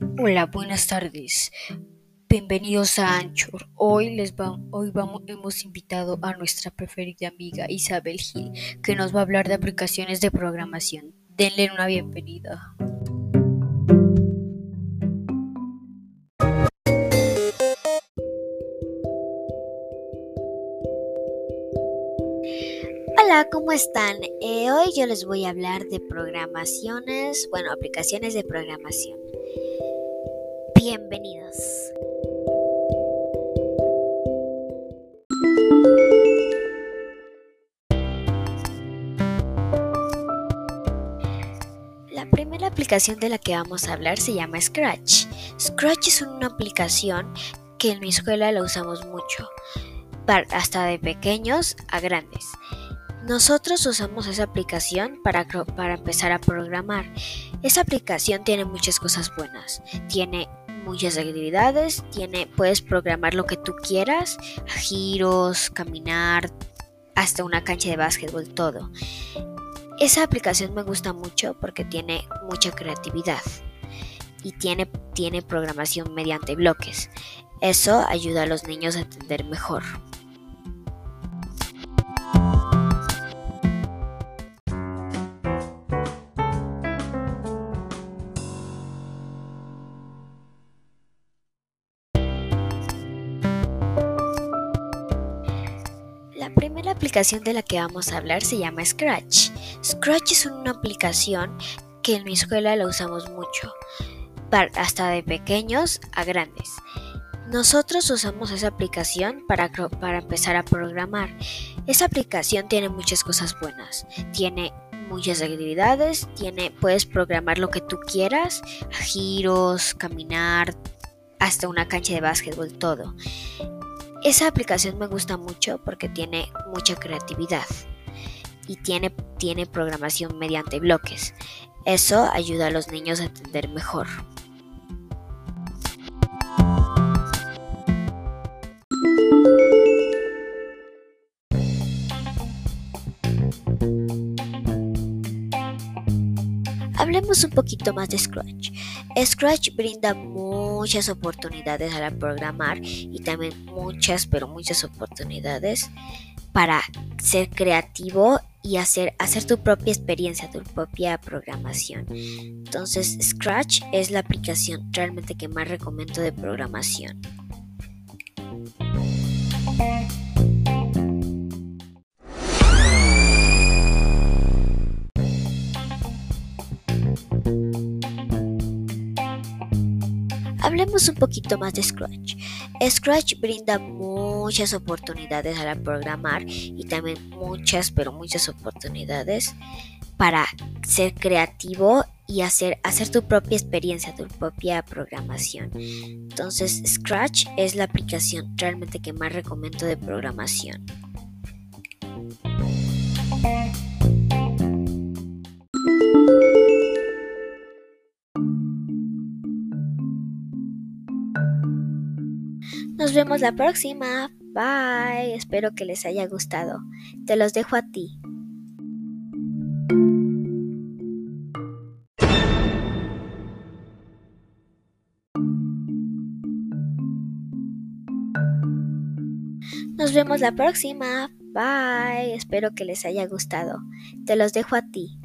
Hola, buenas tardes. Bienvenidos a Anchor. Hoy les va, hoy vamos, hemos invitado a nuestra preferida amiga Isabel Gil, que nos va a hablar de aplicaciones de programación. Denle una bienvenida. Hola, ¿cómo están? Eh, hoy yo les voy a hablar de programaciones, bueno, aplicaciones de programación. Bienvenidos. La primera aplicación de la que vamos a hablar se llama Scratch. Scratch es una aplicación que en mi escuela la usamos mucho, hasta de pequeños a grandes. Nosotros usamos esa aplicación para, para, empezar a programar. Esa aplicación tiene muchas cosas buenas. Tiene muchas actividades, tiene, puedes programar lo que tú quieras, giros, caminar, hasta una cancha de básquetbol, todo. Esa aplicación me gusta mucho porque tiene mucha creatividad y tiene, tiene programación mediante bloques. Eso ayuda a los niños a entender mejor. Primera aplicación de la que vamos a hablar se llama Scratch. Scratch es una aplicación que en mi escuela la usamos mucho, hasta de pequeños a grandes. Nosotros usamos esa aplicación para, para empezar a programar. Esa aplicación tiene muchas cosas buenas. Tiene muchas actividades, puedes programar lo que tú quieras, giros, caminar, hasta una cancha de básquetbol, todo. Esa aplicación me gusta mucho porque tiene mucha creatividad y tiene, tiene programación mediante bloques. Eso ayuda a los niños a entender mejor. Hablemos un poquito más de Scratch. Scratch brinda muchas oportunidades al programar y también muchas, pero muchas oportunidades para ser creativo y hacer, hacer tu propia experiencia, tu propia programación. Entonces, Scratch es la aplicación realmente que más recomiendo de programación. Hablemos un poquito más de Scratch. Scratch brinda muchas oportunidades al programar y también muchas, pero muchas oportunidades para ser creativo y hacer, hacer tu propia experiencia, tu propia programación. Entonces, Scratch es la aplicación realmente que más recomiendo de programación. Nos vemos la próxima. Bye. Espero que les haya gustado. Te los dejo a ti. Nos vemos la próxima. Bye. Espero que les haya gustado. Te los dejo a ti.